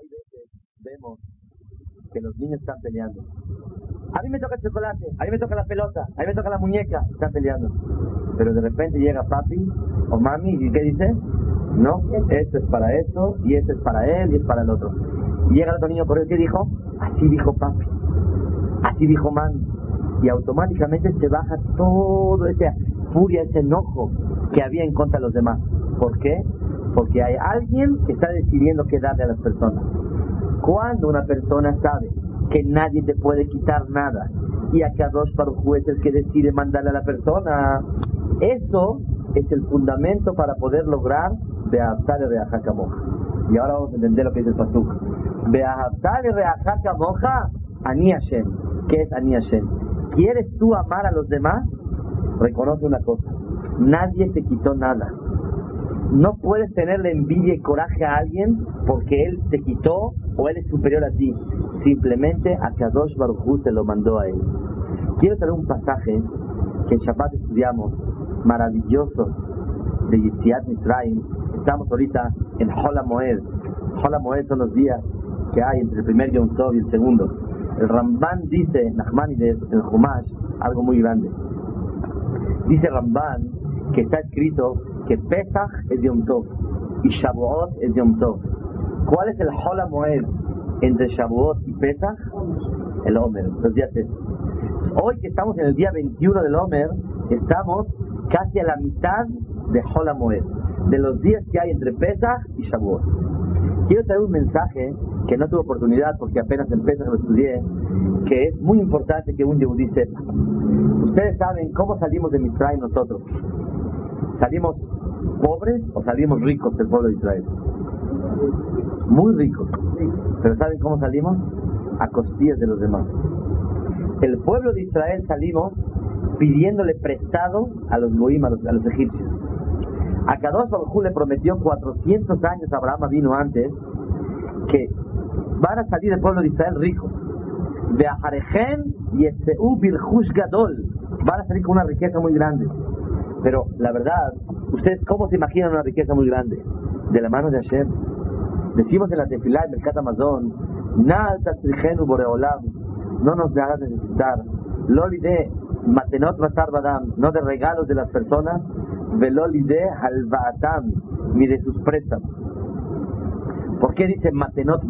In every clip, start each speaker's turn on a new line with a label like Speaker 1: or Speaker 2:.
Speaker 1: Hay veces vemos que los niños están peleando. A mí me toca el chocolate, a mí me toca la pelota, a mí me toca la muñeca, están peleando. Pero de repente llega papi o mami y ¿qué dice? No, esto es para esto y esto es para él y es para el otro. Y llega el otro niño por él, ¿qué dijo? Así dijo papi, así dijo mami. Y automáticamente se baja todo esa furia, ese enojo que había en contra de los demás. ¿Por qué? Porque hay alguien que está decidiendo qué darle a las personas. Cuando una persona sabe que nadie te puede quitar nada y a dos para es el que decide mandarle a la persona, eso es el fundamento para poder lograr Beahtale Reajaca Moja. Y ahora vamos a entender lo que dice el Pasuk. Beahtale Reajaca Moja, Ani Hashem. ¿Qué es Ani Hashem? ¿Quieres tú amar a los demás? Reconoce una cosa. Nadie te quitó nada. No puedes tenerle envidia y coraje a alguien porque él te quitó o él es superior a ti. Simplemente a Kadosh Baruj te lo mandó a él. Quiero traer un pasaje que en Shabbat estudiamos, maravilloso, de Yitziat Mitzrayim. Estamos ahorita en Hola Moed. Hola Moed son los días que hay entre el primer Yom y el segundo. El Ramban dice, Nachmanides, el Humash, algo muy grande. Dice Ramban que está escrito que Pesach es Yom Tov y Shavuot es Yom Tov. ¿Cuál es el Hola Moed entre Shavuot y Pesach? El Omer, los días Hoy que estamos en el día 21 del Omer, estamos casi a la mitad de Hola Moed, de los días que hay entre Pesach y Shavuot. Quiero traer un mensaje que no tuve oportunidad porque apenas en Pesach lo estudié, que es muy importante que un Yehudí sepa. Ustedes saben cómo salimos de Mitzrayim nosotros. ¿Salimos pobres o salimos ricos del pueblo de Israel? Muy ricos. Pero ¿saben cómo salimos? A costillas de los demás. El pueblo de Israel salimos pidiéndole prestado a los goim, a los, egipcios. A Kadosh Baruj le prometió 400 años, Abraham vino antes, que van a salir del pueblo de Israel ricos. De Ajarejen y Gadol. Van a salir con una riqueza muy grande. Pero la verdad, ¿ustedes cómo se imaginan una riqueza muy grande? De la mano de Hashem. Decimos en la tefilá, en Mercat Amazon, no nos hagas necesitar. Lolide, Matenot Basar Badam, no de regalos de las personas, Velolide Halvaatam, ni de sus préstamos. ¿Por qué dice Matenot?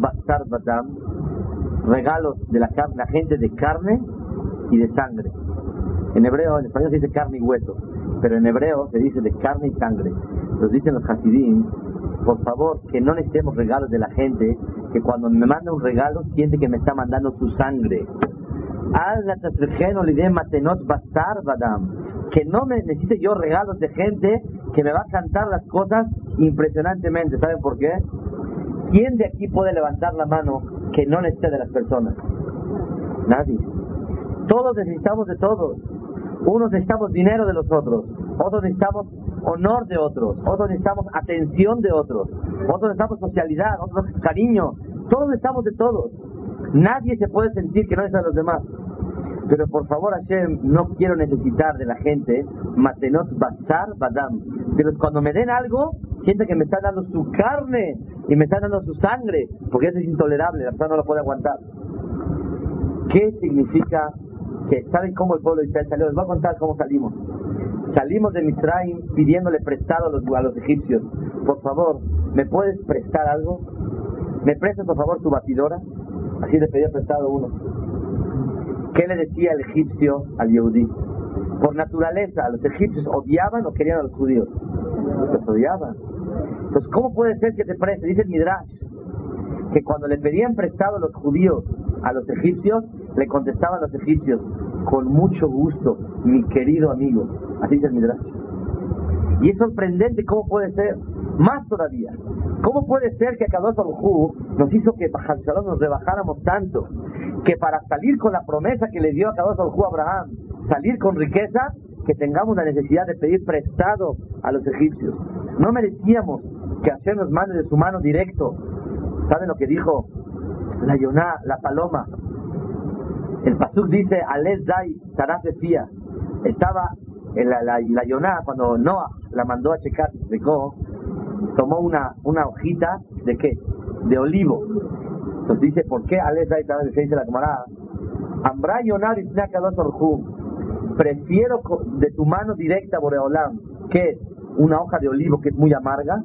Speaker 1: Regalos de la, gente de carne y de sangre. En hebreo, en español dice carne y hueso, pero en hebreo se dice de carne y sangre. Los dicen los Hasidim, por favor, que no necesitemos regalos de la gente, que cuando me manda un regalo siente que me está mandando su sangre. Que no me necesite yo regalos de gente que me va a cantar las cosas impresionantemente. ¿Saben por qué? ¿Quién de aquí puede levantar la mano que no necesite de las personas? Nadie. Todos necesitamos de todos. Unos necesitamos dinero de los otros, otros necesitamos honor de otros, otros necesitamos atención de otros, otros necesitamos socialidad, otros cariño, todos necesitamos de todos. Nadie se puede sentir que no necesita de los demás. Pero por favor, Hashem, no quiero necesitar de la gente, Matenot Bazar Badam. Pero cuando me den algo, siente que me están dando su carne y me están dando su sangre, porque eso es intolerable, la persona no lo puede aguantar. ¿Qué significa que saben cómo el pueblo de Israel salió? Les voy a contar cómo salimos. Salimos de Mitzrayim pidiéndole prestado a los, a los egipcios. Por favor, ¿me puedes prestar algo? ¿Me prestas por favor tu batidora? Así le pedía prestado uno. ¿Qué le decía el egipcio al Yehudí? Por naturaleza, los egipcios odiaban o querían a los judíos. Los odiaban. Entonces, ¿cómo puede ser que te preste? Dice el Midrash, que cuando le pedían prestado a los judíos a los egipcios, le contestaban los egipcios, con mucho gusto, mi querido amigo. Así dice Midrash. Y es sorprendente cómo puede ser. Más todavía. ¿Cómo puede ser que Kadosh Baruj nos hizo que nos rebajáramos tanto? Que para salir con la promesa que le dio a Kadosh Baruj a Abraham, salir con riqueza, que tengamos la necesidad de pedir prestado a los egipcios. No merecíamos que Hashem nos mande de su mano directo. ¿Saben lo que dijo la Yoná, la paloma? El Pasuk dice, Ales Dai Fía. Estaba en la, la, la Yoná, cuando Noah la mandó a checar, tomó una, una hojita de qué? de olivo. Entonces dice, ¿por qué Alesa se dice la camarada? Ambra Yonar prefiero de tu mano directa, Boreolam, que una hoja de olivo que es muy amarga,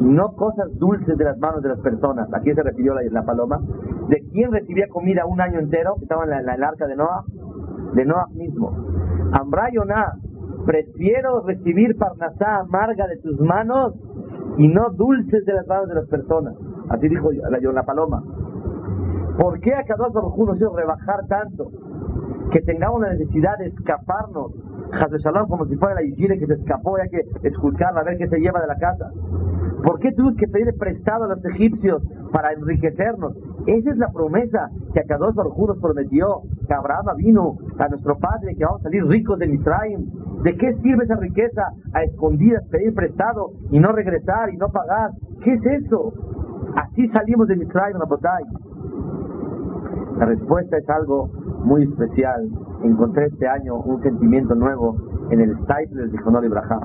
Speaker 1: no cosas dulces de las manos de las personas. ¿A se refirió la, paloma? ¿De quién recibía comida un año entero? Estaba en, la, el arca de Noah. De Noah mismo. Ambrayoná, prefiero recibir parnasá amarga de tus manos y no dulces de las manos de las personas. Así dijo la, la paloma. ¿Por qué a cada uno nos hizo rebajar tanto? Que tengamos la necesidad de escaparnos. Shalom como si fuera la Yishire que se escapó y hay que esculcarla a ver qué se lleva de la casa. ¿Por qué tuvimos que pedir prestado a los egipcios para enriquecernos? Esa es la promesa que a Kadosh Baruj nos prometió, que Abraham vino a nuestro padre, que vamos a salir ricos de Misraim. ¿De qué sirve esa riqueza a escondidas, pedir prestado y no regresar y no pagar? ¿Qué es eso? Así salimos de Misraim, Rabotay. La respuesta es algo muy especial. Encontré este año un sentimiento nuevo en el Stipler de Jonor Ibrahim.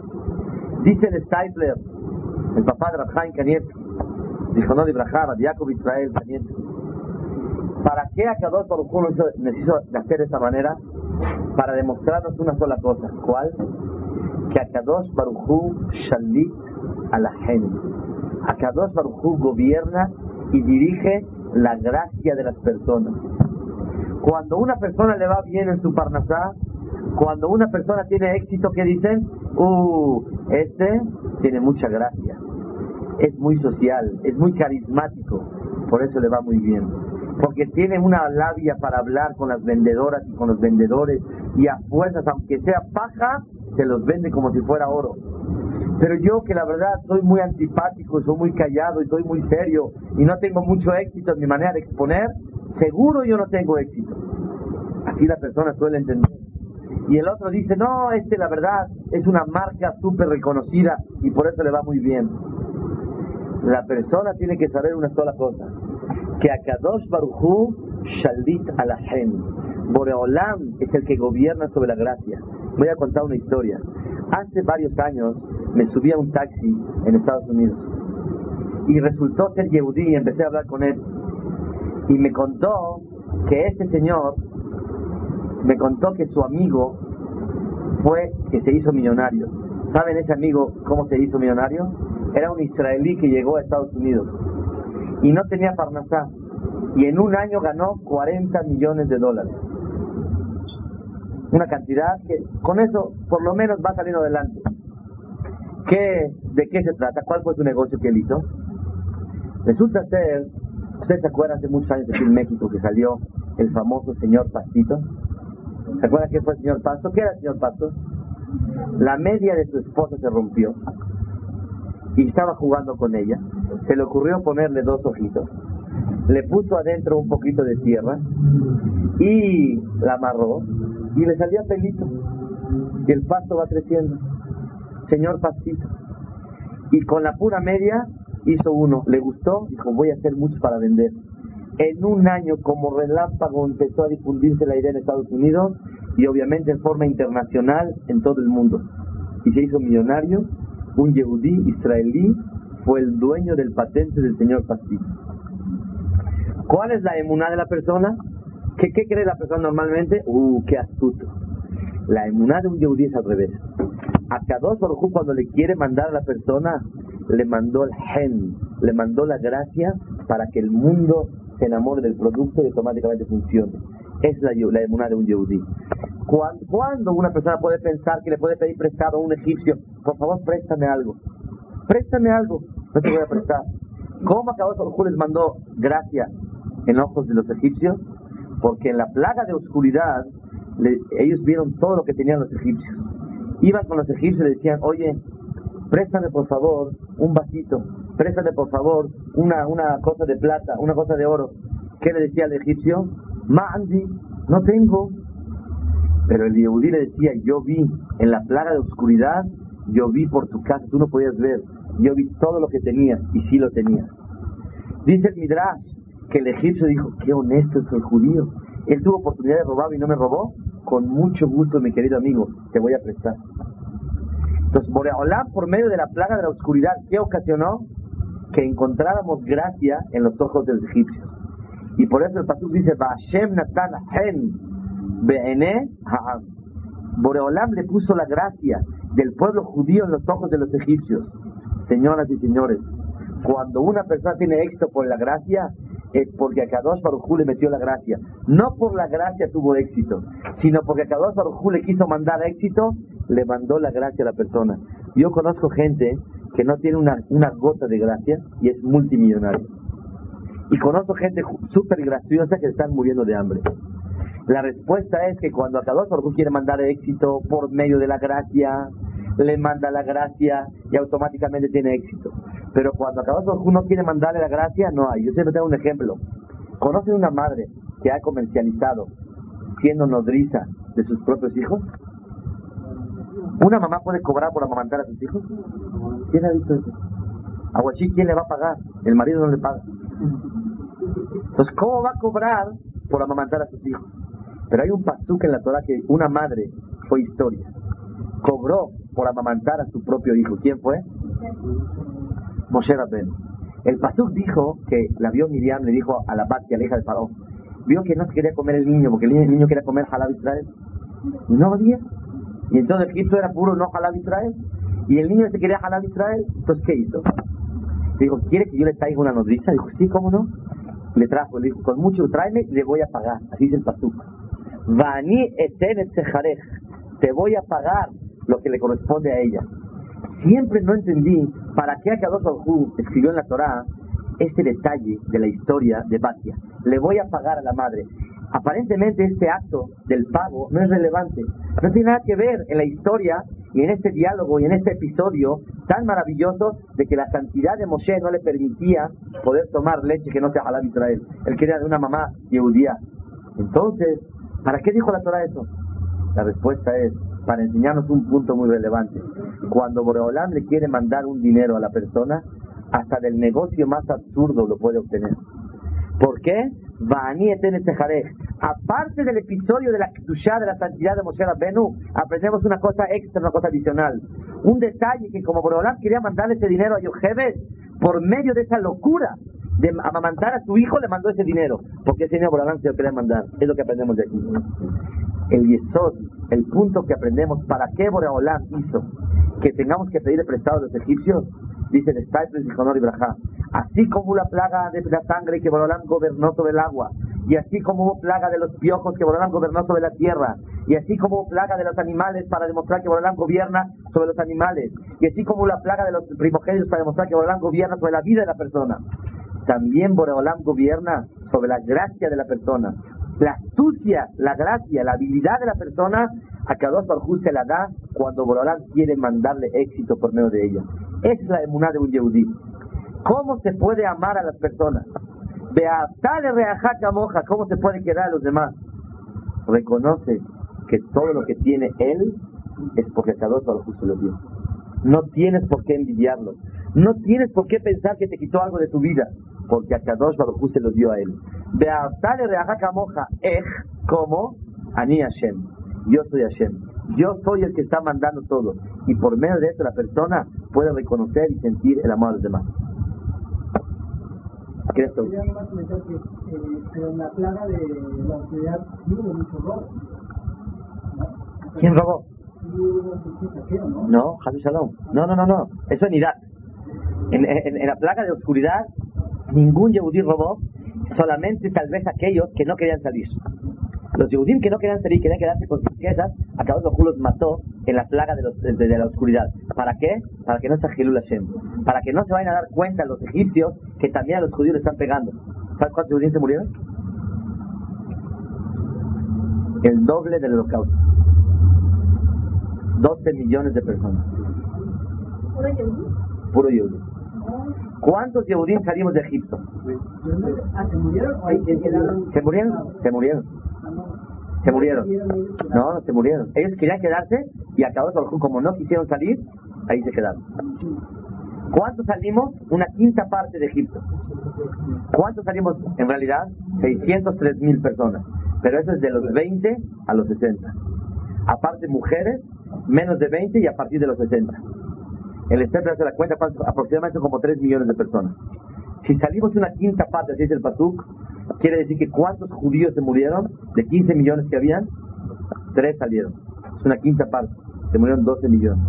Speaker 1: Dice el Stipler, el papá de Rabhaim Kanievski, dijo no de Jacob Israel Kanievski, ¿para qué Akadosh Baruj Hu nos hizo hacer de esta manera? Para demostrarnos una sola cosa, ¿cuál? Que Akadosh Baruj Hu shalit a la gente. Akadosh Baruj gobierna y dirige la gracia de las personas. Cuando una persona le va bien en su parnasá, cuando una persona tiene éxito, ¿qué dicen? Uh, este tiene mucha gracia es muy social, es muy carismático, por eso le va muy bien. Porque tiene una labia para hablar con las vendedoras y con los vendedores y a fuerzas, aunque sea paja, se los vende como si fuera oro. Pero yo que la verdad soy muy antipático, soy muy callado y soy muy serio y no tengo mucho éxito en mi manera de exponer, seguro yo no tengo éxito. Así la persona suele entender. Y el otro dice, no, este la verdad es una marca súper reconocida y por eso le va muy bien. La persona tiene que saber una sola cosa, que Akadosh Baruchu Shalit Alahem. Boreolam es el que gobierna sobre la gracia. Voy a contar una historia. Hace varios años me subí a un taxi en Estados Unidos y resultó ser Yehudi y empecé a hablar con él. Y me contó que este señor me contó que su amigo fue que se hizo millonario. ¿Saben ese amigo cómo se hizo millonario? Era un israelí que llegó a Estados Unidos y no tenía Parnasá. Y en un año ganó 40 millones de dólares. Una cantidad que con eso por lo menos va saliendo adelante. ¿Qué, ¿De qué se trata? ¿Cuál fue su negocio que él hizo? Resulta ser, ¿ustedes se acuerdan hace muchos años aquí en México que salió el famoso señor Pastito? ¿Se acuerdan qué fue el señor Pasto? ¿Qué era el señor Pasto? La media de su esposa se rompió y estaba jugando con ella, se le ocurrió ponerle dos ojitos, le puso adentro un poquito de tierra y la amarró y le salía pelito y el pasto va creciendo. Señor pastito. Y con la pura media hizo uno, le gustó, dijo voy a hacer mucho para vender. En un año como relámpago empezó a difundirse la idea en Estados Unidos y obviamente en forma internacional en todo el mundo. Y se hizo millonario un yehudí israelí fue el dueño del patente del señor Pastito. ¿Cuál es la emuná de la persona? ¿Qué, ¿Qué, cree la persona normalmente? ¡Uh, qué astuto! La emuná de un yehudí es al revés. A Kadosh Baruj cuando le quiere mandar a la persona, le mandó el gen, le mandó la gracia para que el mundo se enamore del producto y automáticamente funcione. Es la, la emuná de un yehudí. ¿Cuándo una persona puede pensar que le puede pedir prestado a un egipcio? Por favor, préstame algo. Préstame algo. No te voy a prestar. ¿Cómo acabó Baruj les mandó gracia en ojos de los egipcios? Porque en la plaga de oscuridad ellos vieron todo lo que tenían los egipcios. Iban con los egipcios y decían, oye, préstame por favor un vasito, préstame por favor una, una cosa de plata, una cosa de oro. ¿Qué le decía al egipcio? Mandi, no tengo. Pero el Yehudí le decía, yo vi en la plaga de oscuridad, yo vi por tu casa, tú no podías ver, yo vi todo lo que tenías y sí lo tenías. Dice el Midrash que el egipcio dijo, qué honesto es el judío. Él tuvo oportunidad de robar y no me robó. Con mucho gusto, mi querido amigo, te voy a prestar. Entonces, Boreolá, por medio de la plaga de la oscuridad, ¿qué ocasionó? Que encontráramos gracia en los ojos de los egipcios. Y por eso el pasuk dice, natan hen ha'am. Boreolam le puso la gracia del pueblo judío en los ojos de los egipcios. Señoras y señores, cuando una persona tiene éxito por la gracia, es porque a Kadosh Baruj le metió la gracia. No por la gracia tuvo éxito, sino porque a Kadosh Baruj le quiso mandar éxito, le mandó la gracia a la persona. Yo conozco gente que no tiene una, una gota de gracia y es multimillonario. Y conozco gente súper graciosa que están muriendo de hambre. La respuesta es que cuando Akadosh Baruj quiere mandar éxito por medio de la gracia, le manda la gracia y automáticamente tiene éxito. Pero cuando Akadosh Baruj no quiere mandarle la gracia, no hay. Yo siempre tengo un ejemplo. ¿Conocen una madre que ha comercializado siendo nodriza de sus propios hijos? ¿Una mamá puede cobrar por amamantar a sus hijos? ¿Quién ha visto eso? Aguachí, ¿quién le va a pagar? El marido no le paga. Entonces, ¿cómo va a cobrar por amamantar a sus hijos? Pero hay un pasuk en la Torah que una madre fue historia. Cobró por amamantar a su propio hijo. ¿Quién fue? Moshe Rabben. El pasuk dijo que la vio Miriam, le dijo a la Batia, la hija de Faraón, vio que no quería comer el niño, porque el niño, quería comer halab Israel. Y no había. Y entonces Egipto era puro no halab Israel. Y el niño se quería halab Israel. Entonces, ¿qué hizo? Dijo, ¿quiere que yo le traiga una nodriza? Dijo, sí, ¿cómo no? Le trajo, le dijo, con mucho tráeme y le voy a pagar. Así dice el pasuk. Vani eten Te voy a pagar lo que le corresponde a ella. Siempre no entendí para qué Akadosh Baruj escribió en la Torá este detalle de la historia de Batia. Le voy a pagar a la madre. Aparentemente este acto del pago no es relevante. No tiene nada que ver en la historia y en este diálogo y en este episodio tan maravilloso de que la santidad de Moshe no le permitía poder tomar leche que no sea halal Israel. Él quería de una mamá judía. Entonces, ¿para qué dijo la Torah eso? La respuesta es para enseñarnos un punto muy relevante. Cuando Boreolam le quiere mandar un dinero a la persona, hasta del negocio más absurdo lo puede obtener. ¿Por qué? Aparte del episodio de la Kedushá, de la santidad de Moshe Rabbenu, aprendemos una cosa extra, una cosa adicional. Un detalle que como Boreolam quería mandarle ese dinero a Yochebed, por medio de esa locura de amamantar a su hijo, le mandó ese dinero. Porque ese dinero Boreolam se lo quería mandar. Es lo que aprendemos de aquí. El Yesod, el punto que aprendemos, ¿para qué Boreolam hizo que tengamos que pedirle prestado a los egipcios? Dice el Staiples y y Brajá. Así como la plaga de la sangre que Borolam gobernó sobre el agua, y así como hubo plaga de los piojos que Borolam gobernó sobre la tierra, y así como hubo plaga de los animales para demostrar que Borolam gobierna sobre los animales, y así como la plaga de los primogénitos para demostrar que Borolam gobierna sobre la vida de la persona, también Borolam gobierna sobre la gracia de la persona. La astucia, la gracia, la habilidad de la persona, a cada dos se la da cuando Borolam quiere mandarle éxito por medio de ella. Es la emuná de un yehudí. ¿Cómo se puede amar a las personas? Beatale reajaca moja, ¿cómo se puede quedar a los demás? Reconoce que todo lo que tiene él es porque Kadosh Baruj se lo dio. No tienes por qué envidiarlo. No tienes por qué pensar que te quitó algo de tu vida, porque a Kadosh Baruj se lo dio a él. Beatale reajaca moja, ej, como Ani Hashem. Yo soy Hashem. Yo soy el que está mandando todo. Y por medio de eso la persona puede reconocer y sentir el amor de los demás.
Speaker 2: ¿Qué es eh, en la plaga de la oscuridad hubo mucho robo.
Speaker 1: ¿Quién robó? No, Jesús Shalom. No, no, no, no. Eso en Irak. En, en, en la plaga de oscuridad, ningún Yehudí robó, solamente tal vez aquellos que no querían salir. Los Yehudim que no querían salir, querían quedarse con sus riquezas, a uno los mató en la plaga de, los, de, la oscuridad. ¿Para qué? Para que no se Hilul Hashem. Para que no se vayan a dar cuenta los egipcios que también a los judíos le están pegando. ¿Sabes cuántos Yehudim se murieron? El doble del holocausto. 12 millones de personas.
Speaker 2: ¿Puro Yehudim?
Speaker 1: Puro Yehudim. ¿Cuántos Yehudim salimos de Egipto?
Speaker 2: ¿Se murieron o ahí quedaron?
Speaker 1: Se murieron, se murieron. Se murieron. No, no se murieron. Ellos querían quedarse y acabó como no quisieron salir, ahí se quedaron. ¿Cuántos salimos? Una quinta parte de Egipto. ¿Cuántos salimos en realidad? 603 mil personas. Pero eso es de los 20 a los 60. Aparte mujeres, menos de 20 y a partir de los 60. El Esther hace la cuenta, aproximadamente como 3 millones de personas. Si salimos una quinta parte, así es el Pasuk, quiere decir que ¿cuántos judíos se murieron? De 15 millones que habían, 3 salieron. Es una quinta parte. Se murieron 12 millones.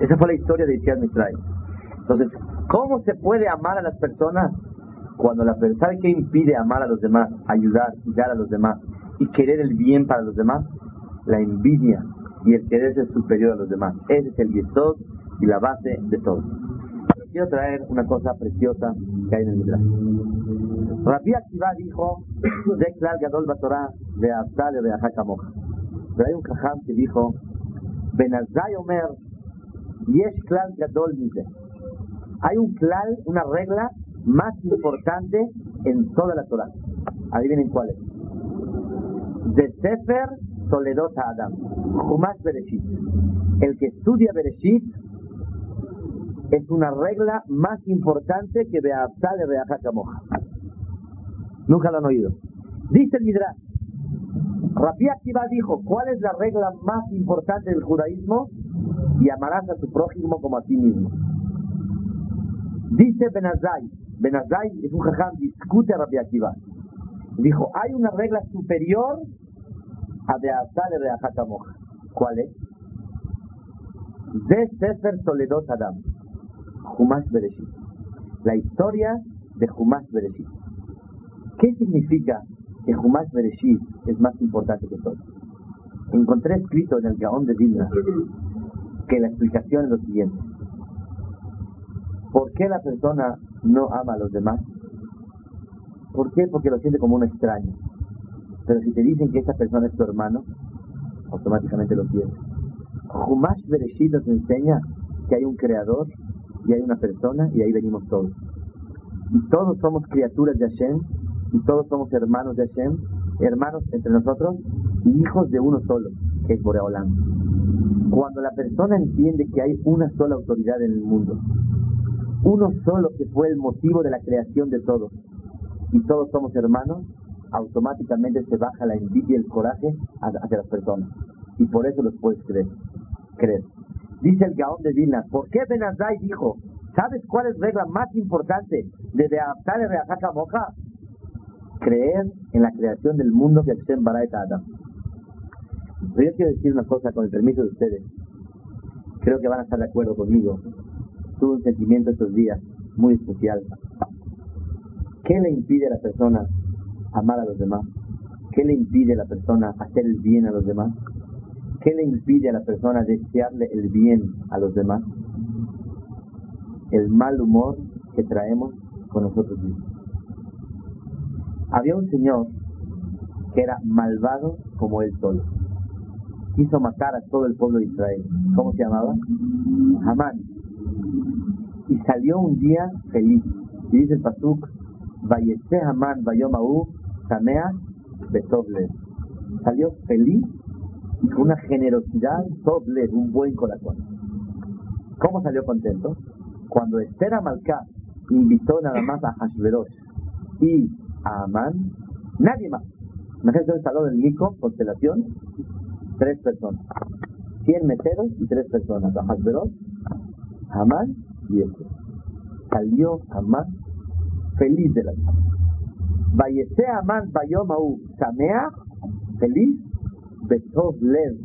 Speaker 1: Esa fue la historia de Isias Mitray. Entonces, ¿cómo se puede amar a las personas cuando la persona qué impide amar a los demás, ayudar y dar a los demás y querer el bien para los demás? La envidia y el querer ser superior a los demás. Ese es el yesod y la base de todo. Quiero traer una cosa preciosa que hay en el Midrash. Rabbi Akiva dijo, de Klal Gadol Batorah de Abdal de Ahakamoja. Pero hay un cajam que dijo, Benazai Omer, Yesh Klal Gadol Mite. Hay un klal, una regla más importante en toda la Torah. Adivinen cuál es. De Sefer Toledot Adam. Jumash Bereshit. El que estudia Bereshit es una regla más importante que de Abdal de Moja. Nunca lo han oído. Dice el Midrash. Rabbi Akiva dijo, ¿cuál es la regla más importante del judaísmo? Y amarás a tu prójimo como a ti mismo. Dice Benazai, Benazai es un jajam, discute a Rabbi Akiva. Dijo, hay una regla superior a de Abdal de Moja. ¿Cuál es? De Sefer Toledot Adam. Humash Bereshit. La historia de Humash Bereshit. ¿Qué significa que Humash Bereshit es más importante que todo? Encontré escrito en el Gaón de Vilna que la explicación es lo siguiente. ¿Por qué la persona no ama a los demás? ¿Por qué? Porque lo siente como un extraño. Pero si te dicen que esa persona es tu hermano, automáticamente lo quiere. Humash Bereshit nos enseña que hay un creador y hay una persona y ahí venimos todos. Y todos somos criaturas de Hashem y todos somos hermanos de Hashem, hermanos entre nosotros y hijos de uno solo, que es Boreolam. Cuando la persona entiende que hay una sola autoridad en el mundo, uno solo que fue el motivo de la creación de todos, y todos somos hermanos, automáticamente se baja la envidia y el coraje hacia las personas. Y por eso los puedes creer. creer. Dice el Gaón de Vilna, ¿por qué Benazai dijo, ¿sabes cuál es la regla más importante de adaptar el Moja? Creer en la creación del mundo que Hashem Baraita Adam. Yo quiero decir una cosa con el permiso de ustedes. Creo que van a estar de acuerdo conmigo. Tuve un sentimiento estos días muy especial. ¿Qué le impide a la persona amar a los demás? ¿Qué le impide a la persona hacer el bien a los demás? ¿Qué le impide a la persona desearle el bien a los demás? El mal humor que traemos con nosotros mismos. Había un señor que era malvado como él solo. Quiso matar a todo el pueblo de Israel. ¿Cómo se llamaba? Hamán. Y salió un día feliz. Y dice el Pasuk, Vayese Hamán Bayomahu Samea Betoble. Salió feliz una generosidad doble, un buen corazón. ¿Cómo salió contento? Cuando Esther Amalcá invitó nada más a Hashverosh y a Amán, nadie más. Imagínense el salón del Nico, constelación, tres personas. Cien meseros y tres personas. A Hashverosh, Amán y Esther. Salió Amán feliz de la vida. Vayese Amán Bayomau Samea, feliz Betov Lev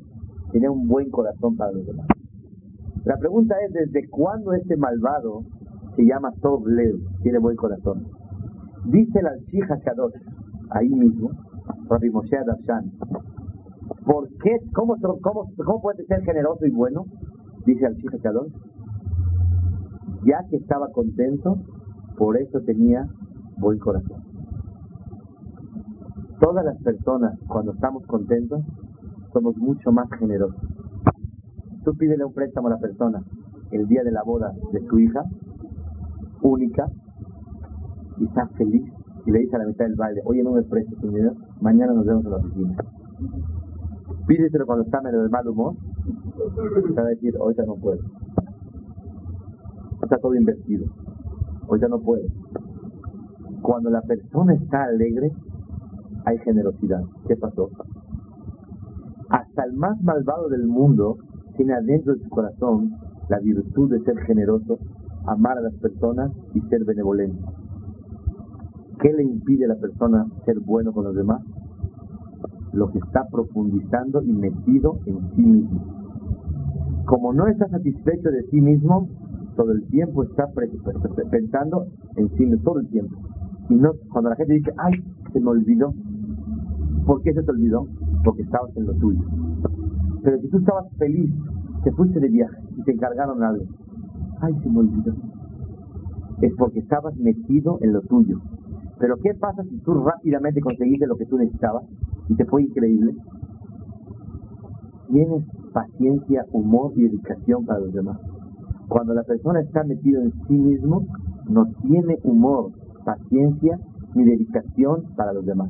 Speaker 1: tenía un buen corazón para los demás. La pregunta es, ¿desde cuándo este malvado se llama Tov Lev, tiene buen corazón? Dice la Shija Kadosh, ahí mismo, Rabbi Moshe Adashan, ¿por qué, cómo, cómo, cómo puede ser generoso y bueno? Dice al Shija Kadosh, ya que estaba contento, por eso tenía buen corazón. Todas las personas, cuando estamos contentos, somos mucho más generosos. Tú pídele un préstamo a la persona el día de la boda de su hija, única, y está feliz, y le dice a la mitad del baile, oye, no me prestes un dinero, mañana nos vemos en la oficina. Pídeselo cuando está medio de mal humor, te va a decir, ahorita no puedo. Está todo invertido, ahorita no puedo. Cuando la persona está alegre, hay generosidad. ¿Qué pasó? El más malvado del mundo tiene adentro de su corazón la virtud de ser generoso, amar a las personas y ser benevolente. ¿Qué le impide a la persona ser bueno con los demás? Lo que está profundizando y metido en sí mismo. Como no está satisfecho de sí mismo, todo el tiempo está pensando en sí mismo, todo el tiempo. Y no, cuando la gente dice, ay, se me olvidó. ¿Por qué se te olvidó? Porque estabas en lo tuyo. Pero si tú estabas feliz, te fuiste de viaje y te encargaron algo, ay, se me olvidó. Es porque estabas metido en lo tuyo. Pero ¿qué pasa si tú rápidamente conseguiste lo que tú necesitabas y te fue increíble? Tienes paciencia, humor y dedicación para los demás. Cuando la persona está metida en sí mismo, no tiene humor, paciencia ni dedicación para los demás.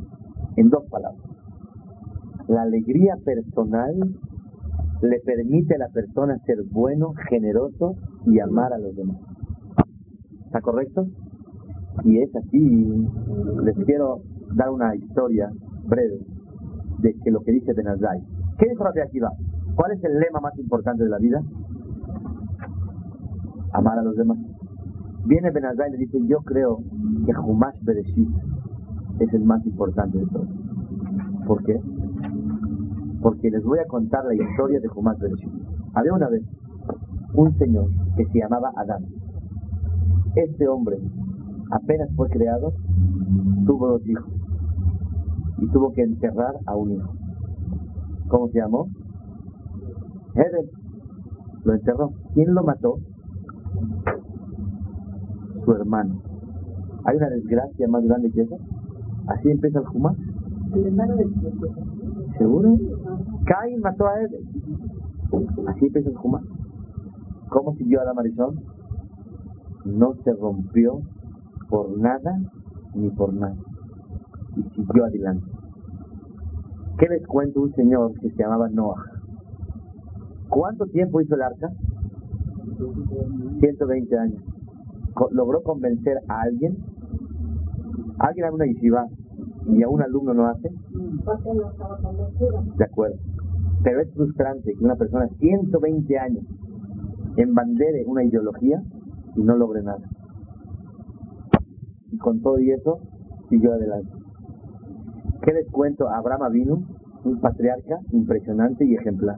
Speaker 1: En dos palabras. La alegría personal le permite a la persona ser bueno, generoso y amar a los demás. ¿Está correcto? Y es así. Les quiero dar una historia breve de que lo que dice Benazai. ¿Qué dijo Rabbi Akiva? ¿Cuál es el lema más importante de la vida? Amar a los demás. Viene Benazai y le dice, yo creo que Humash Bereshit es el más importante de todos. ¿Por qué? Porque les voy a contar la historia de Humash Bereshit. Había una vez un señor que se llamaba Adán. Este hombre, apenas fue creado, tuvo dos hijos y tuvo que enterrar a un hijo. ¿Cómo se llamó? Heder. Lo enterró. ¿Quién lo mató? Su hermano. ¿Hay una desgracia más grande que eso? Así empieza el Jumá. ¿Seguro? Cain mató a Eder. Así empieza el. ¿Cómo siguió a la marizón? No se rompió por nada ni por nada. Y siguió adelante. ¿Qué les cuento un señor que se llamaba Noah? ¿Cuánto tiempo hizo el arca? 120 años. ¿Logró convencer a alguien? ¿Alguien a una yeshiva y a un alumno no hace? De acuerdo. Pero es frustrante que una persona 120 años embandere una ideología y no logre nada. Y con todo y eso, siguió adelante. ¿Qué les cuento? Abraham vino, un patriarca impresionante y ejemplar.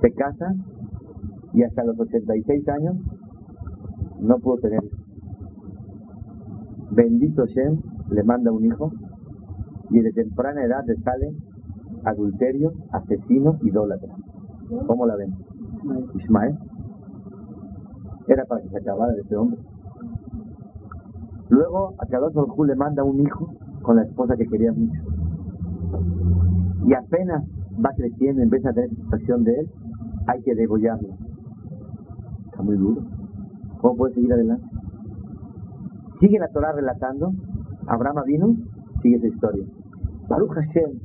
Speaker 1: Se casa y hasta los 86 años no pudo tener Bendito Shem le manda un hijo y de temprana edad le sale adulterio, asesino, idólatra. ¿Cómo la ven? Ismael. Era para que se acabara de ese hombre. Luego a Kadosh le manda un hijo con la esposa que quería mucho. Y apenas va creciendo, empieza a tener satisfacción de él, hay que degollarlo. Está muy duro. ¿Cómo puede seguir adelante? Sigue la Torah relatando. Abraham vino, sigue esa historia. Baruch Hashem.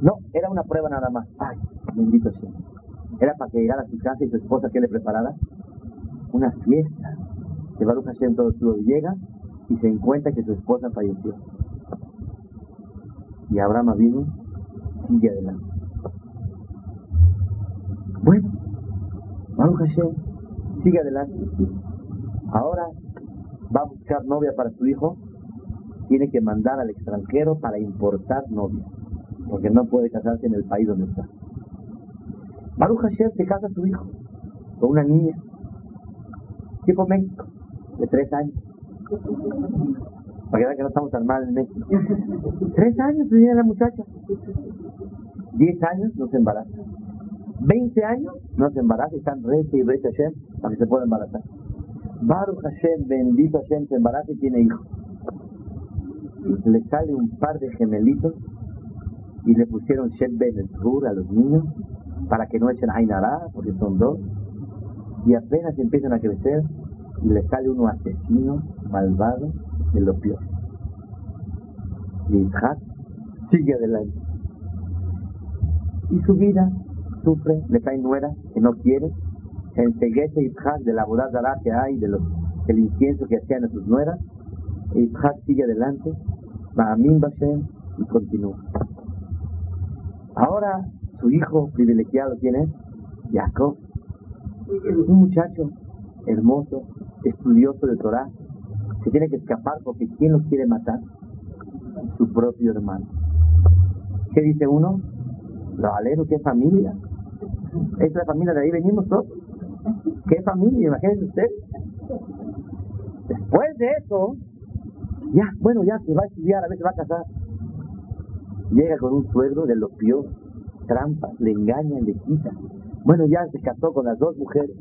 Speaker 1: No, era una prueba nada más. Ay, bendito Hashem. Era para que llegara a su casa y su esposa que le preparara una fiesta. Que Baruch Hashem todo su llega y se encuentra que su esposa falleció. Y Abraham vino, sigue adelante. Bueno, Baruch Hashem, sigue adelante. Ahora va a buscar novia para su hijo, tiene que mandar al extranjero para importar novia, porque no puede casarse en el país donde está. Baruch Hashem se casa a su hijo con una niña, tipo México, de tres años. Para que vean que no estamos tan mal en México. Tres años tiene la muchacha. Diez años no se embaraza. Veinte años no se embaraza y están reza y reza Hashem para que se pueda embarazar. Baruch Hashem, bendito Hashem, se embaraza y tiene hijos. Le sale un par de gemelitos y le pusieron Shem Ben a los niños para que no echen Ainara, porque son dos. Y apenas empiezan a crecer y le sale uno asesino, malvado, de lo peor. Y Isaac sigue adelante. Y su vida sufre, le cae nuera que no quiere, enseguece Isaac de la boda que hay, de los, del incienso que hacían a sus nueras, e Isaac sigue adelante, a Bashem y continúa. Ahora su hijo privilegiado, ¿quién es? Jacob. Un muchacho hermoso, estudioso de Torah, se tiene que escapar porque ¿quién lo quiere matar? Su propio hermano. ¿Qué dice uno? Lo alero, qué familia. Es la familia de ahí venimos todos. ¿Qué familia? Imagínense usted. Después de eso, ya, bueno, ya se va a estudiar, a veces va a casar. Llega con un suegro de lo peor, trampa, le engaña, le quita. Bueno, ya se casó con las dos mujeres.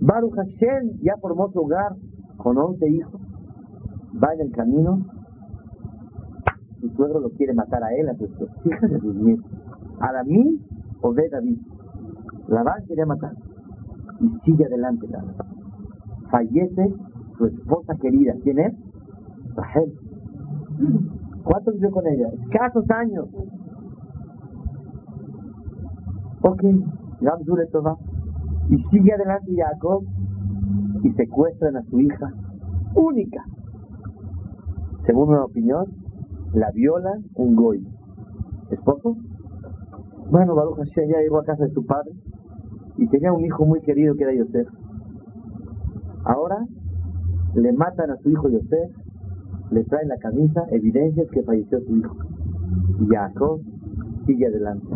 Speaker 1: Baruch Hashem ya formó su hogar con 11 hijos. Va en el camino. Su suegro lo quiere matar a él, a sus hijas sus nietos. A la mí o de David. La va a querer matar. Y sigue adelante, Fallece su esposa querida. ¿Quién es? Rahel. ¿Cuánto vivió con ella? Escasos años. Ok, le va. Y sigue adelante Jacob y secuestran a su hija única. Según una opinión, la viola un goy. ¿Esposo? Bueno, Baruch Hashem ya llegó a casa de su padre y tenía un hijo muy querido que era Yosef. Ahora le matan a su hijo Yosef le traen la camisa, evidencias que falleció su hijo. Y Jacob sigue adelante.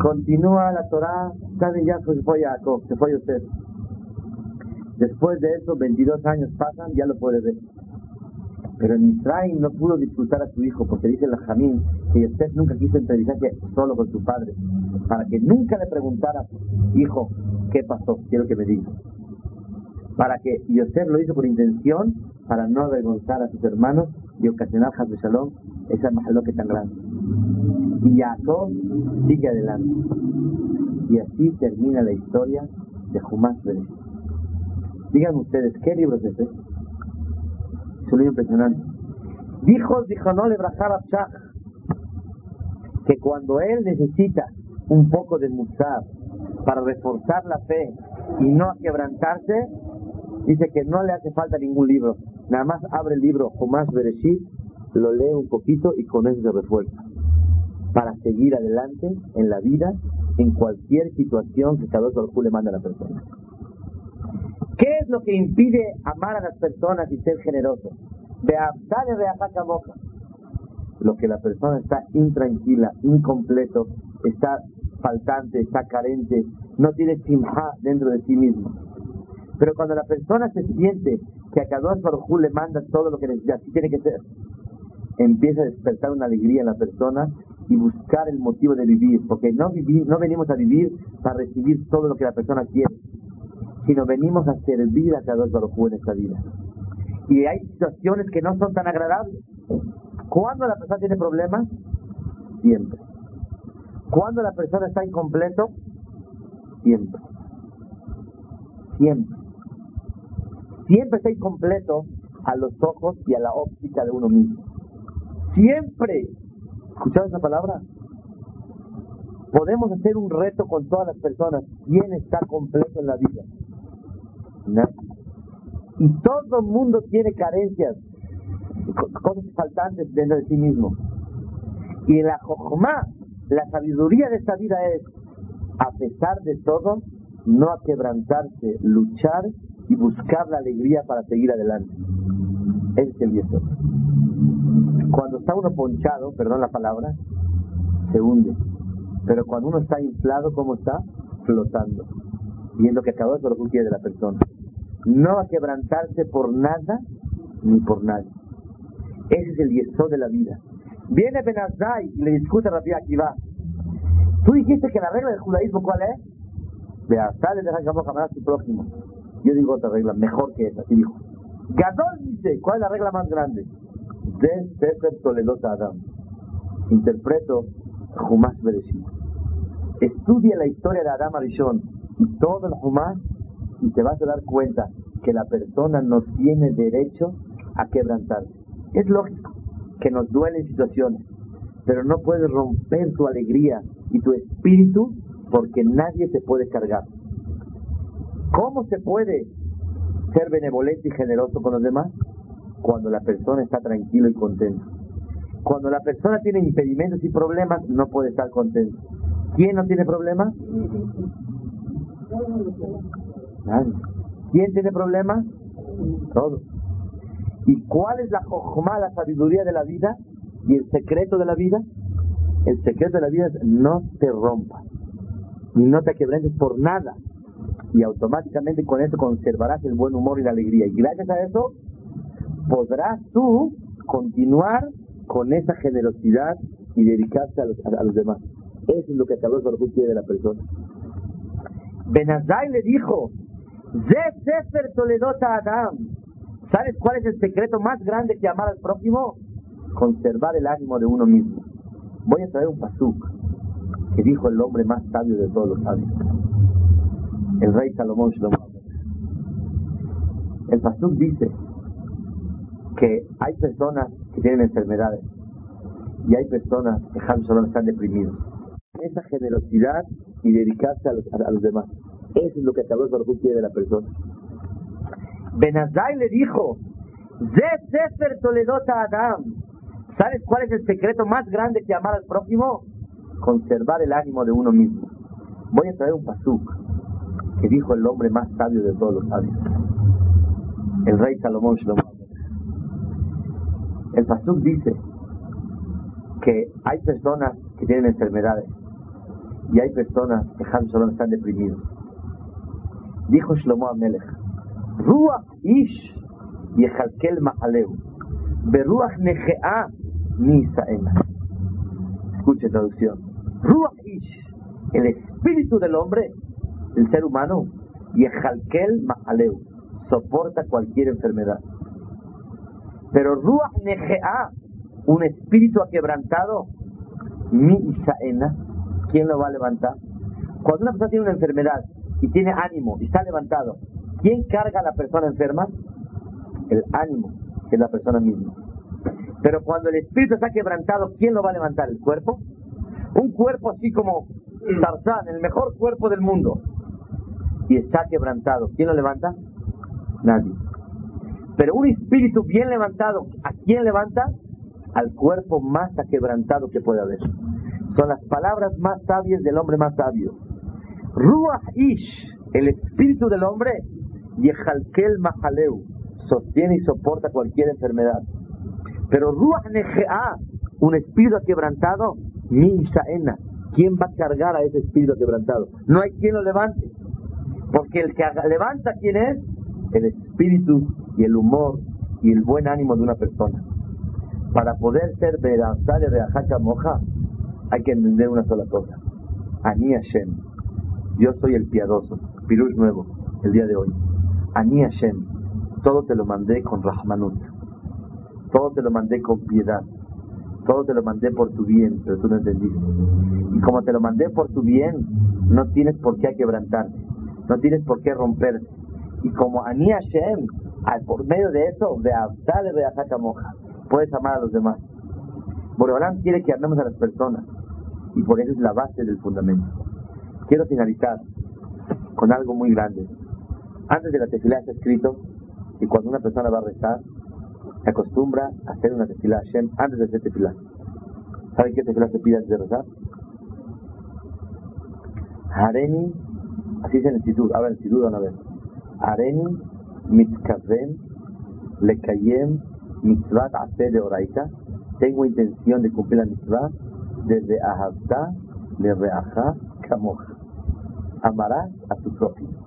Speaker 1: Continúa la Torah, saben ya se fue Jacob, se fue usted. Después de eso, 22 años pasan, ya lo puede ver. Pero en Israel no pudo disfrutar a su hijo porque dice la Jamín que Yosef nunca quiso entrevistarse solo con su padre para que nunca le preguntara, hijo, ¿qué pasó? Quiero que me diga. Para que Yosef lo hizo por intención para no avergonzar a sus hermanos y ocasionar Hazbe Shalom esa que tan grande. Y Jacob sigue adelante. Y así termina la historia de Jumás Bereshit. Digan ustedes, ¿qué libro es este? Es un libro impresionante. Dijo, dijo no le que cuando él necesita un poco de musar para reforzar la fe y no quebrantarse, dice que no le hace falta ningún libro. Nada más abre el libro Jumás Bereshit, lo lee un poquito y con eso se refuerza. Para seguir adelante en la vida, en cualquier situación que cada uno le manda a la persona. ¿Qué es lo que impide amar a las personas y ser generoso? De de boca. Lo que la persona está intranquila, incompleto, está faltante, está carente, no tiene simha dentro de sí mismo. Pero cuando la persona se siente que a Kadosh Baruj le manda todo lo que necesita, así tiene que ser, empieza a despertar una alegría en la persona y buscar el motivo de vivir, porque no, vivir, no venimos a vivir para recibir todo lo que la persona quiere, sino venimos a servir a Kadosh Baruj en esta vida. Y hay situaciones que no son tan agradables. ¿Cuándo la persona tiene problemas? Siempre. ¿Cuándo la persona está incompleto? Siempre. Siempre siempre está incompleto a los ojos y a la óptica de uno mismo. Siempre. ¿Escucharon esa palabra? Podemos hacer un reto con todas las personas. ¿Quién está completo en la vida? Y todo el mundo tiene carencias, cosas faltantes dentro de sí mismo. Y la jojma, la sabiduría de esta vida es, a pesar de todo, no a quebrantarse, luchar y buscar la alegría para seguir adelante. Ese es el yeso. Cuando está uno ponchado, perdón la palabra, se hunde. Pero cuando uno está inflado, ¿cómo está? Flotando. Y es lo que acabó de quiere de la persona. No a quebrantarse por nada ni por nadie. Ese es el yeso de la vida. Viene Benazai y le discute a Rabbi Akiva. Tú dijiste que la regla del judaísmo, ¿cuál es? Beazá le deja a su prójimo. Yo digo otra regla, mejor que esa. Y dijo, Gadol dice, ¿cuál es la regla más grande? De Sefer Adam. Interpreto Humash Bereshit. Estudia la historia de Adam Arishon y todo el Humash y te vas a dar cuenta que la persona no tiene derecho a quebrantarse. Es lógico que nos duelen situaciones, pero no puedes romper tu alegría y tu espíritu porque nadie te puede cargar. ¿Cómo se puede ser benevolente y generoso con los demás? Cuando la persona está tranquilo y contento. Cuando la persona tiene impedimentos y problemas, no puede estar contento. ¿Quién no tiene problemas? Nadie. ¿Quién tiene problemas? Todos. ¿Y cuál es la jojma, la sabiduría de la vida? ¿Y el secreto de la vida? El secreto de la vida es no te rompas. Y no te quebrantes por nada. Y automáticamente con eso conservarás el buen humor y la alegría. Y gracias a eso podrás tú continuar con esa generosidad y dedicarse a los, a los demás. Eso es lo que Carlos Baruch quiere de la persona. Benazai le dijo, Sefer Toledota Adam. ¿Sabes cuál es el secreto más grande que amar al prójimo? Conservar el ánimo de uno mismo. Voy a traer un pasuk que dijo el hombre más sabio de todos los sabios. El rey Salomón Shlomo. El pasuk dice que hay personas que tienen enfermedades y hay personas que solo están deprimidos. Esa generosidad y dedicarse a los, demás. Eso es lo que Carlos Baruch quiere de la persona. Benazai le dijo, Sefer Toledota Adam. ¿Sabes cuál es el secreto más grande que amar al prójimo? Conservar el ánimo de uno mismo. Voy a traer un pasuk que dijo el hombre más sabio de todos los sabios. El rey Salomón Shlomo. El pasuk dice que hay personas que tienen enfermedades y hay personas que solo están deprimidos. Dijo Shlomo Amelech, Ruach ish yechalkel mahaleu, beruach negea mi Escuche traducción. Ruach ish, el espíritu del hombre, el ser humano, yechalkel mahaleu, soporta cualquier enfermedad. Pero Ruach Negea, un espíritu aquebrantado, mi Isaena, ¿quién lo va a levantar? Cuando una persona tiene una enfermedad y tiene ánimo y está levantado, ¿quién carga a la persona enferma? El ánimo, que es la persona misma. Pero cuando el espíritu está quebrantado, ¿quién lo va a levantar? ¿El cuerpo? Un cuerpo así como Tarzán, el mejor cuerpo del mundo, y está quebrantado, ¿quién lo levanta? Nadie. Pero un espíritu bien levantado, ¿a quién levanta? Al cuerpo más aquebrantado que puede haber. Son las palabras más sabias del hombre más sabio. Ruach Ish, el espíritu del hombre, Yehalkel Mahaleu, sostiene y soporta cualquier enfermedad. Pero Ruach Negea, un espíritu quebrantado, Mi Isaena, ¿quién va a cargar a ese espíritu quebrantado? No hay quien lo levante. Porque el que levanta, ¿quién es? El espíritu y el humor y el buen ánimo de una persona. Para poder ser de Reajaca Moja, hay que entender una sola cosa. Ani Hashem. Yo soy el piadoso. Pirush nuevo, el día de hoy. Ani Hashem. Todo te lo mandé con Rahmanut. Todo te lo mandé con piedad. Todo te lo mandé por tu bien, pero tú no entendiste. Y como te lo mandé por tu bien, no tienes por qué quebrantarte. No tienes por qué romperte. Y como Ani Hashem, por medio de eso, de Abdale de Moja, puedes amar a los demás. Boreolán quiere que amemos a las personas y por eso es la base del fundamento. Quiero finalizar con algo muy grande. Antes de la tefilá está escrito que cuando una persona va a rezar, acostumbra a hacer una tefilá Hashem antes de hacer tefilá. ¿Saben qué tefilá se pide antes de rezar? Hareni, así es en el instituto, ahora el instituto una vez. Hareni mitkaven lekayem mitzvah hace de oraita. Tengo intención de cumplir la mitzvah desde Ahavta de Reaja Kamoja. Amarás a tu prójimo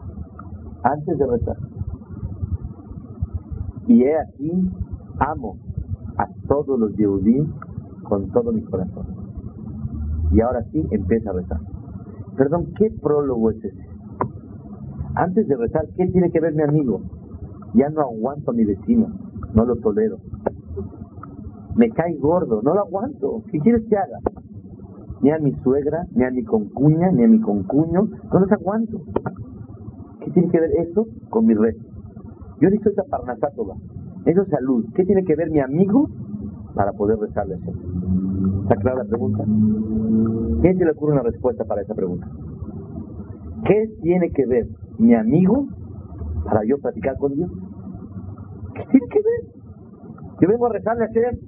Speaker 1: antes de rezar. Y he aquí, amo a todos los Yehudim con todo mi corazón. Y ahora sí empieza a rezar. Perdón, ¿qué prólogo es ese? Antes de rezar, ¿qué tiene que ver mi amigo? Ya no aguanto a mi vecino, no lo tolero. Me cae gordo, no lo aguanto. ¿Qué quieres que haga? Ni a mi suegra, ni a mi concuña, ni a mi concuño, no los aguanto. ¿Qué tiene que ver eso con mi resto? Yo necesito esa parnasátova, eso es salud. ¿Qué tiene que ver mi amigo para poder rezarle a él? ¿Está clara la pregunta? ¿Quién se le ocurre una respuesta para esa pregunta? ¿Qué tiene que ver mi amigo para yo platicar con Dios. ¿Qué tiene que ver? Yo vengo a rezarle a Hashem.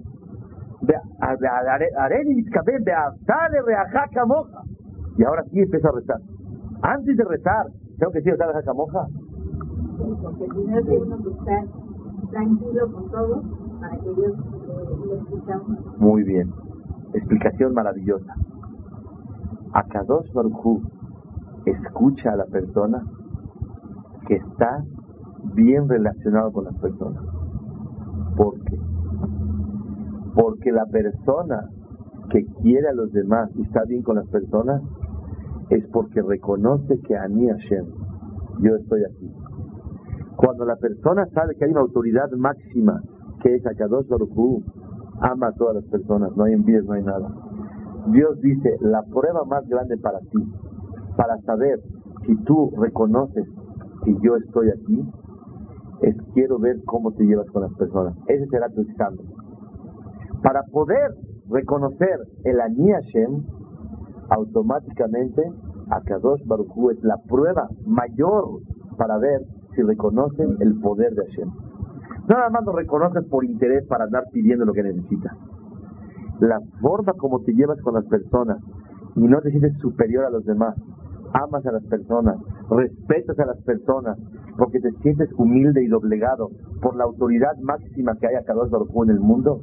Speaker 1: Y ahora sí empiezo a rezar. Antes de rezar, ¿Tengo que decir otra vez moja?
Speaker 3: Porque primero tiene uno que estar tranquilo con todo para que Dios lo escuchamos.
Speaker 1: Muy bien. Explicación maravillosa. Akadosh Baruj escucha a la persona está bien relacionado con las personas. ¿Por qué? Porque la persona que quiere a los demás y está bien con las personas es porque reconoce que Ani Hashem, yo estoy aquí. Cuando la persona sabe que hay una autoridad máxima que es Akadosh Baruj ama a todas las personas, no hay envíos, no hay nada. Dios dice, la prueba más grande para ti, para saber si tú reconoces que yo estoy aquí, es quiero ver cómo te llevas con las personas. Ese será tu examen. Para poder reconocer el Ani Hashem, automáticamente Akadosh Baruch es la prueba mayor para ver si reconocen el poder de Hashem. Nada más lo reconoces por interés para andar pidiendo lo que necesitas. La forma como te llevas con las personas y no te sientes superior a los demás, amas a las personas, respetas a las personas, porque te sientes humilde y doblegado por la autoridad máxima que hay a Kadosh Baruj en el mundo.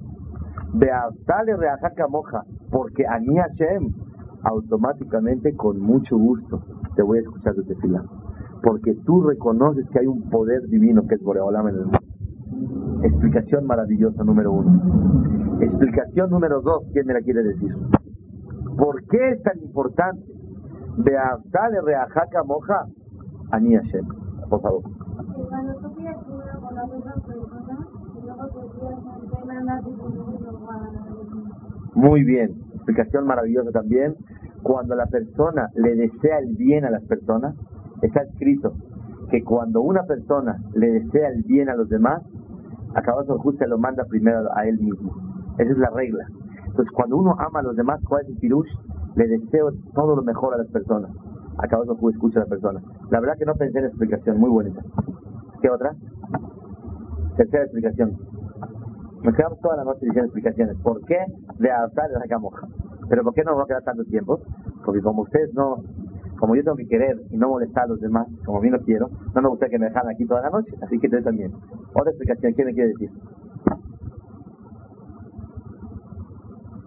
Speaker 1: Beaftale reajaca moja, porque Ani Hashem, automáticamente, con mucho gusto, te voy a escuchar desde fila. Porque tú reconoces que hay un poder divino que es Boreolam en el mundo. Explicación maravillosa número uno. Explicación número dos, ¿quién me la quiere decir? ¿Por qué es tan importante? Beaftale reajaca moja, Hashem. Por favor. Muy bien, explicación maravillosa también. Cuando la persona le desea el bien a las personas, está escrito que cuando una persona le desea el bien a los demás, acabazo justo lo manda primero a él mismo. Esa es la regla. Entonces, cuando uno ama a los demás, ¿cuál es el pirush? Le deseo todo lo mejor a las personas. Acabazo escucha a la persona. La verdad que no pensé en explicación, muy bonita. ¿Qué otra? Tercera explicación. Nos quedamos toda la noche diciendo explicaciones. ¿Por qué de adaptar la camoja? Pero ¿por qué no nos va a quedar tanto tiempo? Porque como ustedes no, como yo tengo que querer y no molestar a los demás, como bien lo quiero, no me gusta que me dejaran aquí toda la noche, así que ustedes también. Otra explicación, ¿qué me quiere decir?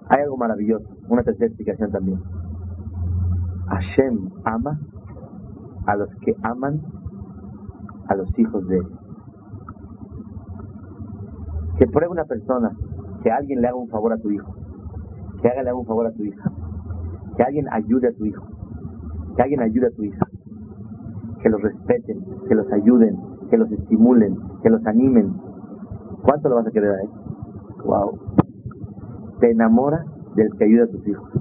Speaker 1: Hay algo maravilloso, una tercera explicación también. Hashem ama a los que aman a los hijos de él. Que pruebe una persona que alguien le haga un favor a tu hijo, que haga un favor a tu hija, que alguien ayude a tu hijo, que alguien ayude a tu hija, que los respeten, que los ayuden, que los estimulen, que los animen. ¿Cuánto lo vas a querer a él? Wow. Te enamora del que ayuda a tus hijos.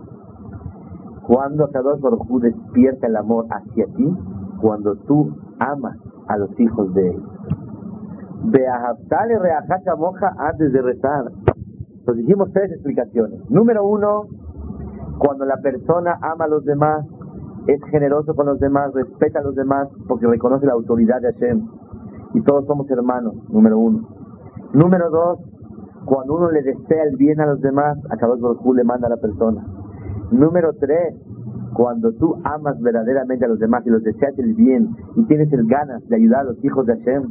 Speaker 1: Cuando Kadosh Baruj despierta el amor hacia ti, cuando tú amas a los hijos de él. Beahaftale reajaca moja antes de rezar. Nos dijimos tres explicaciones. Número uno, cuando la persona ama a los demás, es generoso con los demás, respeta a los demás, porque reconoce la autoridad de Hashem. Y todos somos hermanos, número uno. Número dos, cuando uno le desea el bien a los demás, a Kadosh Baruj le manda a la persona. Número tres, cuando tú amas verdaderamente a los demás y los deseas el bien y tienes el ganas de ayudar a los hijos de Hashem,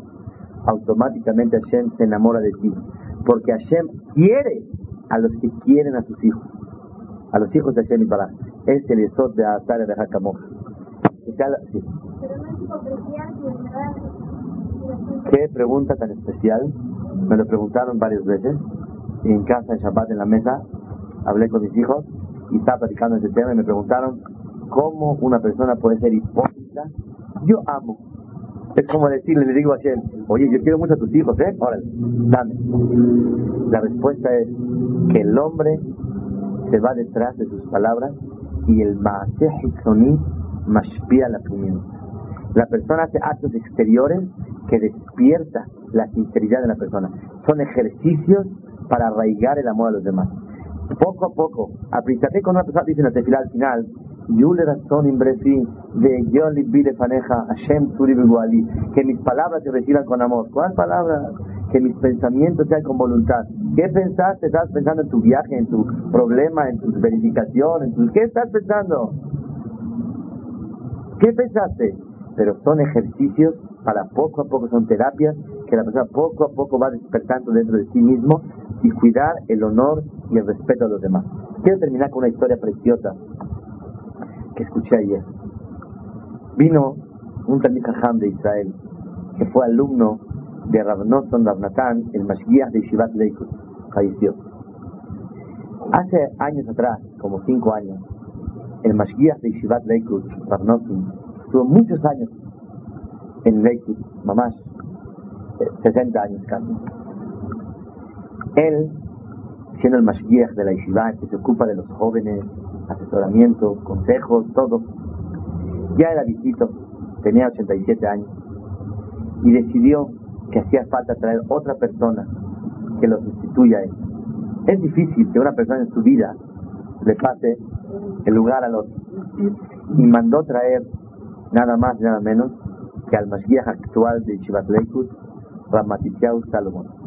Speaker 1: automáticamente Hashem se enamora de ti. Porque Hashem quiere a los que quieren a sus hijos, a los hijos de Hashem y para. Es el esot de Atar de Hakamoja. ¿Qué pregunta tan especial? Me lo preguntaron varias veces. Y en casa, en Shabbat, en la mesa, hablé con mis hijos y estaba platicando ese tema y me preguntaron cómo una persona puede ser hipócrita. Yo amo. Es como decirle, le digo a Hashem, oye, yo quiero mucho a tus hijos, ¿eh? Órale, dame. La respuesta es que el hombre se va detrás de sus palabras y el Hitzoni mashpia la pimienta. La persona hace actos exteriores que despierta la sinceridad de la persona. Son ejercicios para arraigar el amor a los demás poco a poco, aplícate con una persona, dice la tefila al final, que mis palabras se reciban con amor. ¿Cuál palabra? Que mis pensamientos sean con voluntad. ¿Qué pensaste? ¿Estás pensando en tu viaje, en tu problema, en tu verificación? En tu... ¿Qué estás pensando? ¿Qué pensaste? pero son ejercicios para poco a poco, son terapias que la persona poco a poco va despertando dentro de sí mismo y cuidar el honor y el respeto a los demás. Quiero terminar con una historia preciosa que escuché ayer. Vino un Talmud de Israel, que fue alumno de Rav Nosson Rav el Mashgiach de Shivat Leikut, falleció. Hace años atrás, como cinco años, el Mashgiach de Shivat Leikut, Rav Nosson, estuvo muchos años en Leikut, mamás, 60 años casi. Él, siendo el Mashgiach de la Yeshiva, que se ocupa de los jóvenes, asesoramiento, consejos, todo, ya era viejito, tenía 87 años, y decidió que hacía falta traer otra persona que lo sustituya a él. Es difícil que una persona en su vida le pase el lugar al otro. Y mandó traer nada más y nada menos que al Mashiach actual de Shivat Leikut, Ramatitiau Salomón.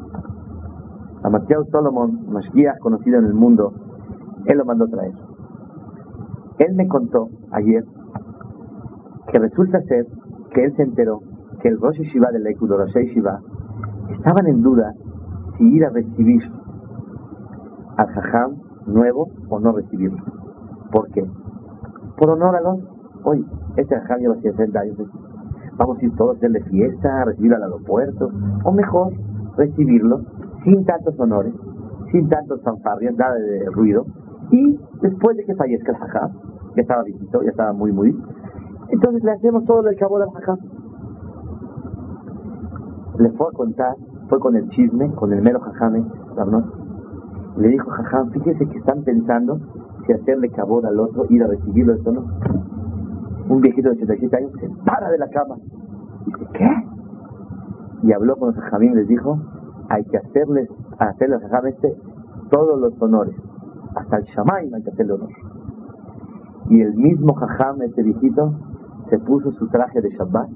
Speaker 1: Ramatitiau Salomón, Mashiach conocido en el mundo, él lo mandó traer. Él me contó ayer que resulta ser que él se enteró que el Rosh Shiva del Leikut o Rosh Shiva estaban en duda si ir a recibir al Jajam nuevo o no recibirlo. ¿Por qué? Por honor a los, hoy, este Jajam lleva 60 años, vamos a ir todos a hacerle fiesta, a recibirlo al aeropuerto, o mejor, recibirlo sin tantos honores, sin tantos fanfarrias, nada de ruido, y después de que fallezca el Jajam, que estaba viejito, ya estaba muy, muy, entonces le hacemos todo el cabo del Jajam le fue a contar, fue con el chisme, con el mero jajame, le dijo, jajam, fíjese que están pensando si hacerle cabot al otro, ir a recibirlo, esto no. Un viejito de 87 años se para de la cama. Dice, ¿qué? Y habló con los jajamín y les dijo, hay que hacerles, a hacerle al jajam este todos los honores. Hasta el shamayim hay que hacerle honor. Y el mismo jajam, este viejito, se puso su traje de Shabbat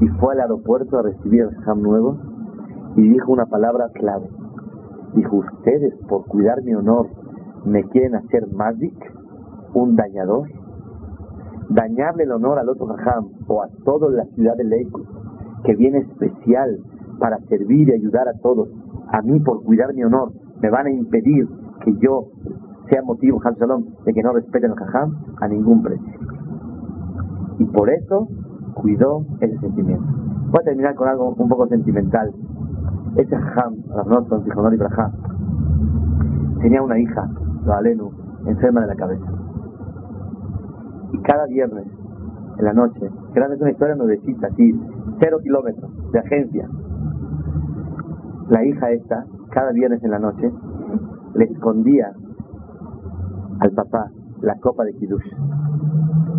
Speaker 1: y fue al aeropuerto a recibir al Jajam nuevo y dijo una palabra clave. Dijo, ustedes por cuidar mi honor me quieren hacer mazik, un dañador, dañarle el honor al otro Jajam o a toda la ciudad de Leico que viene especial para servir y ayudar a todos. A mí por cuidar mi honor me van a impedir que yo sea motivo, Shalom, de que no respeten al Jajam a ningún precio. Y por eso cuidó ese sentimiento. Voy a terminar con algo un poco sentimental. Ese Ham, Ramnoson, Sijonor y Braham, tenía una hija, Valenu, enferma de la cabeza. Y cada viernes, en la noche, que era una historia nuevecita, así, cero kilómetros de agencia, la hija esta, cada viernes en la noche, le escondía al papá la copa de Kiddush.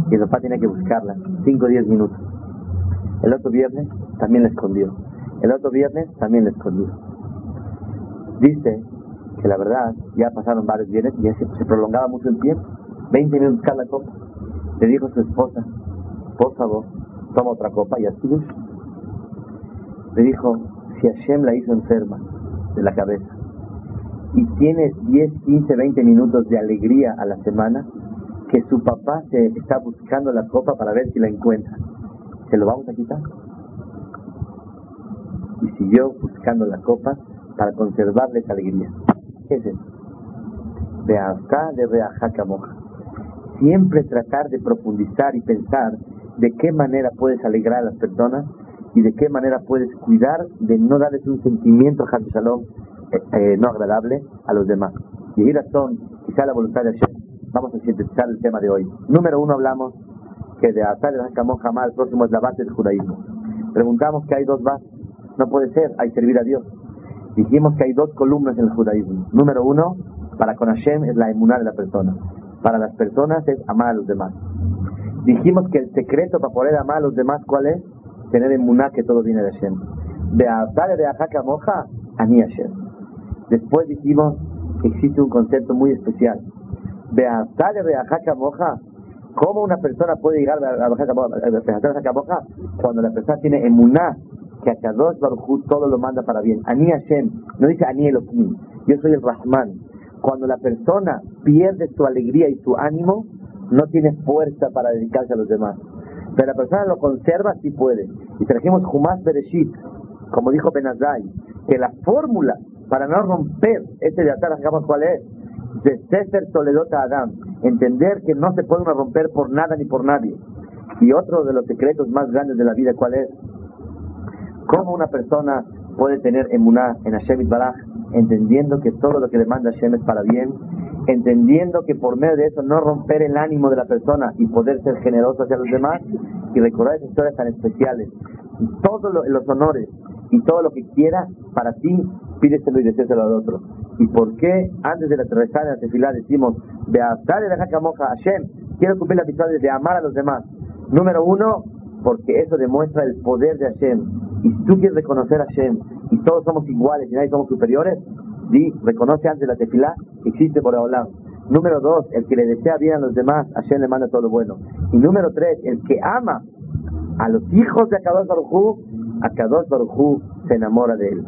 Speaker 1: Y el papá tenía que buscarla, 5 o 10 minutos. El otro viernes también la escondió. El otro viernes también la escondió. Dice que la verdad ya pasaron varios viernes y ya se, prolongaba mucho el tiempo. 20 minutos cada copa. Le dijo a su esposa, por favor, toma otra copa y así Le dijo, si Hashem la hizo enferma de la cabeza y tiene 10, 15, 20 minutos de alegría a la semana, que su papá se está buscando la copa para ver si la encuentra se lo vamos a quitar. Y siguió buscando la copa para conservarle esa alegría. ¿Qué es eso? De acá de reajaca moja. Siempre tratar de profundizar y pensar de qué manera puedes alegrar a las personas y de qué manera puedes cuidar de no darles un sentimiento Shalom eh, eh, no agradable a los demás. Y son, quizá la voluntad de Hashem. Vamos a sintetizar el tema de hoy. Número uno hablamos que de Atar el jamás el próximo es la base del judaísmo. Preguntamos que hay dos bases. No puede ser, hay servir a Dios. Dijimos que hay dos columnas en el judaísmo. Número uno, para con Hashem es la emuná de la persona. Para las personas es amar a los demás. Dijimos que el secreto para poder amar a los demás, ¿cuál es? Tener emuná que todo viene de Hashem. De Atar de Ajaka Moja, Ani Hashem. Después dijimos que existe un concepto muy especial. De Atar de Ajaka Moja, ¿Cómo una persona puede llegar a la Boja cuando la persona tiene emuná que a dos Baruj todo lo manda para bien? Ani Hashem, no dice Ani Elohim, yo soy el Rahman. Cuando la persona pierde su alegría y su ánimo, no tiene fuerza para dedicarse a los demás. Pero la persona lo conserva, sí puede. Y trajimos Humas Bereshit, como dijo Benazai, que la fórmula para no romper este de atar, cuál es, de Sefer Toledota Adam, entender que no se puede romper por nada ni por nadie. Y otro de los secretos más grandes de la vida, ¿cuál es? ¿Cómo una persona puede tener emuná en Hashem Baraj, entendiendo que todo lo que demanda Hashem es para bien, entendiendo que por medio de eso no romper el ánimo de la persona y poder ser generoso hacia los demás y recordar esas historias tan especiales. Y todos los honores y todo lo que quiera para ti, pídeselo y decéselo al otro. ¿Y por qué antes de la rezar en la decimos, de Hashem, quiero cumplir la misión de amar a los demás? Número uno, porque eso demuestra el poder de Hashem. Y tú quieres reconocer a Hashem y todos somos iguales y nadie somos superiores, di, reconoce antes la tefilá existe por hablar. Número dos, el que le desea bien a los demás, Hashem le manda todo lo bueno. Y número tres, el que ama a los hijos de Akadosh Baruj Akadosh se enamora de él.